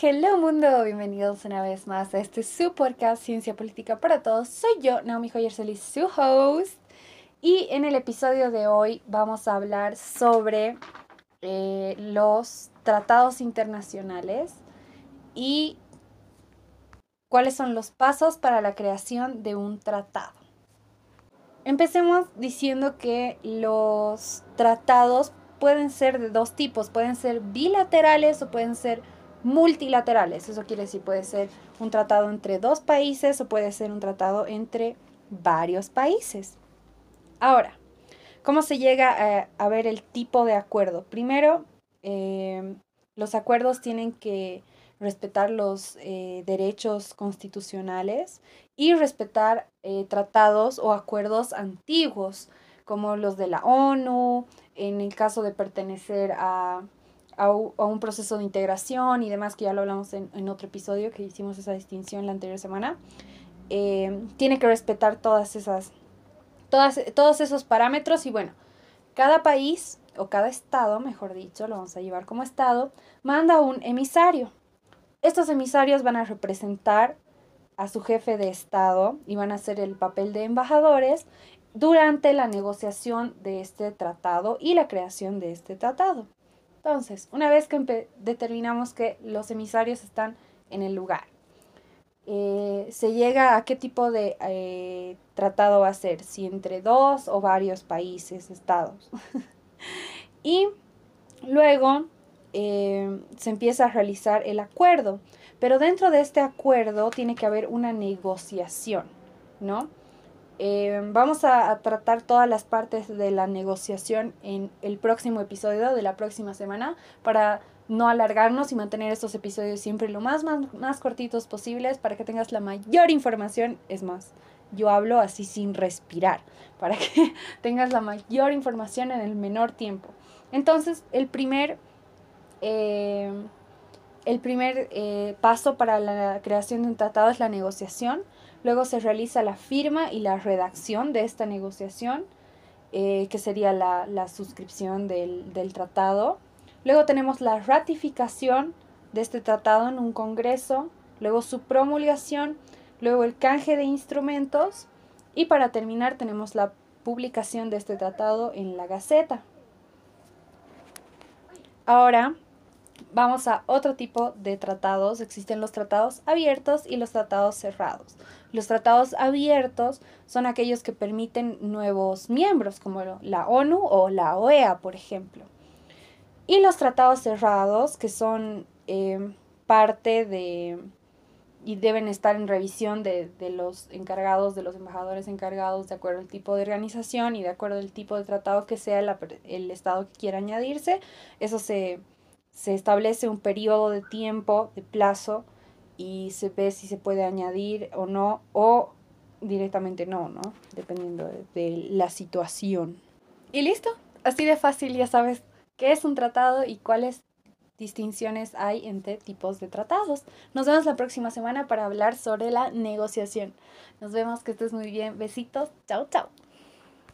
Hello mundo, bienvenidos una vez más a este su podcast Ciencia Política para Todos. Soy yo, Naomi Joyersely, su host. Y en el episodio de hoy vamos a hablar sobre eh, los tratados internacionales y cuáles son los pasos para la creación de un tratado. Empecemos diciendo que los tratados pueden ser de dos tipos, pueden ser bilaterales o pueden ser multilaterales. Eso quiere decir, puede ser un tratado entre dos países o puede ser un tratado entre varios países. Ahora, ¿cómo se llega a, ver el tipo de acuerdo? Primero, eh, los acuerdos tienen que respetar los eh, derechos constitucionales y respetar eh, tratados o acuerdos antiguos, como los de la ONU, en el caso de pertenecer a a, un proceso de integración y demás, que ya lo hablamos en, otro episodio, que hicimos esa distinción la anterior semana, eh, tiene que respetar todas esas, todas, todos esos parámetros y bueno, cada país o cada estado, mejor dicho, lo vamos a llevar como estado, manda un emisario. Estos emisarios van a representar a su jefe de estado y van a hacer el papel de embajadores durante la negociación de este tratado y la creación de este tratado. Entonces, una vez que determinamos que los emisarios están en el lugar, eh, se llega a qué tipo de eh, tratado va a ser, si entre dos o varios países, estados. y luego eh, se empieza a realizar el acuerdo, pero dentro de este acuerdo tiene que haber una negociación, ¿no? Eh, vamos a, tratar todas las partes de la negociación en el próximo episodio de la próxima semana para no alargarnos y mantener estos episodios siempre lo más, más, más cortitos posibles para que tengas la mayor información. Es más, yo hablo así sin respirar para que tengas la mayor información en el menor tiempo. Entonces, el primer, eh, el primer eh, paso para la creación de un tratado es la negociación. Luego se realiza la firma y la redacción de esta negociación, eh, que sería la, suscripción del, del, tratado. Luego tenemos la ratificación de este tratado en un congreso, luego su promulgación, luego el canje de instrumentos y para terminar tenemos la publicación de este tratado en la Gaceta. Ahora vamos a otro tipo de tratados. Existen los tratados abiertos y los tratados cerrados. Los tratados abiertos son aquellos que permiten nuevos miembros, como la ONU o la OEA, por ejemplo. Y los tratados cerrados, que son eh, parte de y deben estar en revisión de, los encargados, de los embajadores encargados, de acuerdo al tipo de organización y de acuerdo al tipo de tratado que sea el Estado que quiera añadirse. Eso se, se establece un periodo de tiempo, de plazo, y se ve si se puede añadir o no, o directamente no, ¿no? Dependiendo de, la situación. Y listo, así de fácil ya sabes qué es un tratado y cuáles distinciones hay entre tipos de tratados. Nos vemos la próxima semana para hablar sobre la negociación. Nos vemos, que estés muy bien. Besitos. Chao, chao.